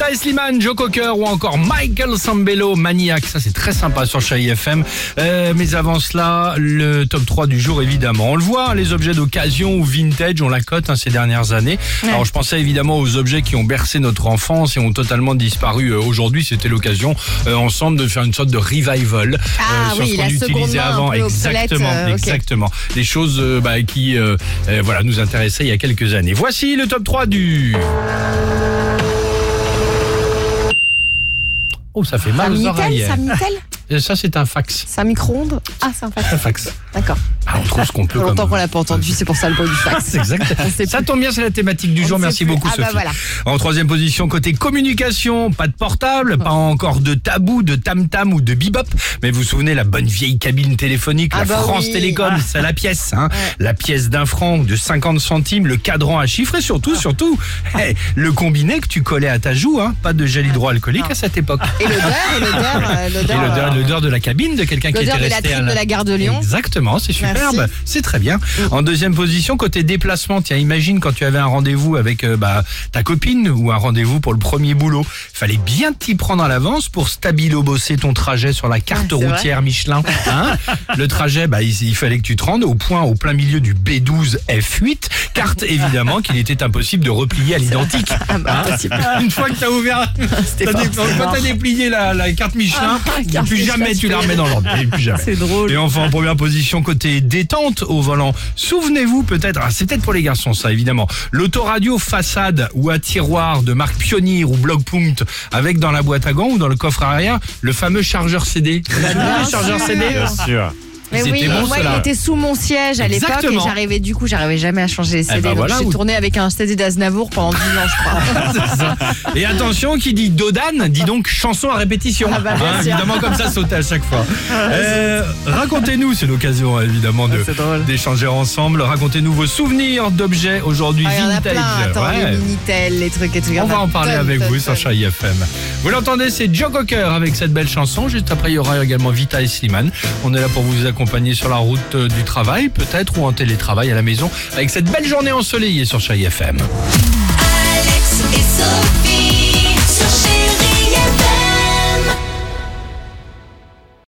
Vita et Slimane, Joe Cocker ou encore Michael Sambello, Maniac. Ça, c'est très sympa sur Chai FM. Euh, mais avant cela, le top 3 du jour, évidemment. On le voit, hein, les objets d'occasion ou vintage, on la cote hein, ces dernières années. Alors, je pensais évidemment aux objets qui ont bercé notre enfance et ont totalement disparu euh, aujourd'hui. C'était l'occasion, euh, ensemble, de faire une sorte de revival Ah sur oui, ce qu'on utilisait avant. exactement, exactement. Des choses bah, qui, voilà, nous intéressaient il y a quelques années. Voici le top 3 du. Oh, ça fait mal aux oreilles. Minitel Euh, Ça, c'est un fax. C'est un micro-ondes Ah, c'est un fax. Un fax. D'accord. Ah, on trouve ce qu'on peut longtemps qu'on l'a pas entendu, c'est pour ça le bruit du fax. C'est exact. Ça tombe bien, c'est la thématique du jour. Merci beaucoup, Ah bah voilà. En troisième position, côté communication, pas de portable, pas encore de tabou, de tam-tam ou de bebop. Mais vous vous souvenez, la bonne vieille cabine téléphonique, Ah la bah France oui. Télécom, c'est la pièce. Hein. La pièce d'un franc ou de 50 centimes, le cadran à chiffres et surtout, Ah. surtout, hey, le combiné que tu collais à ta joue. Hein. Pas de gel hydroalcoolique à cette époque. Et l'odeur, l'odeur, euh, Et l'odeur. l'odeur, euh, l'odeur de la cabine de quelqu'un qui était L'odeur des resté à de la gare de Lyon. Exactement, c'est Merci. C'est très bien. En deuxième position, côté déplacement, tiens, imagine quand tu avais un rendez-vous avec euh, bah, ta copine ou un rendez-vous pour le premier boulot. Fallait bien t'y prendre à l'avance pour stabilo-bosser ton trajet sur la carte Ah, routière Michelin. Hein le trajet, bah, il, il fallait que tu te rendes au point, au plein milieu du B12 F8. Carte, évidemment, qu'il était impossible de replier à l'identique. Ah bah, Hein impossible. Une fois que t'as ouvert, C'était t'as dé- quand t'as déplié la, la carte Michelin, Ah, carte plus Michelin, jamais tu la remets dans l'ordre. C'est drôle. Et enfin, en première position, côté détente au volant. Souvenez-vous peut-être, ah, c'est peut-être pour les garçons ça évidemment, l'autoradio façade ou à tiroir de marque Pioneer ou Blockpunkt avec dans la boîte à gants ou dans le coffre arrière le fameux chargeur CD. Vous vous souvenez Bien. CD sûr. Mais C'était oui, moi il était sous mon siège à l'époque et Exactement. j'arrivais du coup, j'arrivais jamais à changer les CD. ben donc voilà, j'ai vous- tourné avec un CD d'Aznavour pendant 10 ans, je crois. C'est ça. Et attention, qui dit Dodan, dit donc chanson à répétition. Ah bah, bien Hein, sûr. évidemment, comme ça, sauter à chaque fois. Euh, Racontez-nous, c'est l'occasion hein, évidemment de Ah, drôle. d'échanger ensemble. Racontez-nous vos souvenirs d'objets aujourd'hui Ah, Il y en a vintage. plein, attends, Ouais. les Minitel, les trucs et tout. il y On va en parler tonnes, avec tonnes, vous sur tonnes. Chai FM. Vous l'entendez, c'est Joe Cocker avec cette belle chanson. Juste après, il y aura également Vita et Slimane. On est là pour vous accompagner sur la route euh, du travail, peut-être, ou en télétravail à la maison, avec cette belle journée ensoleillée sur Chai FM.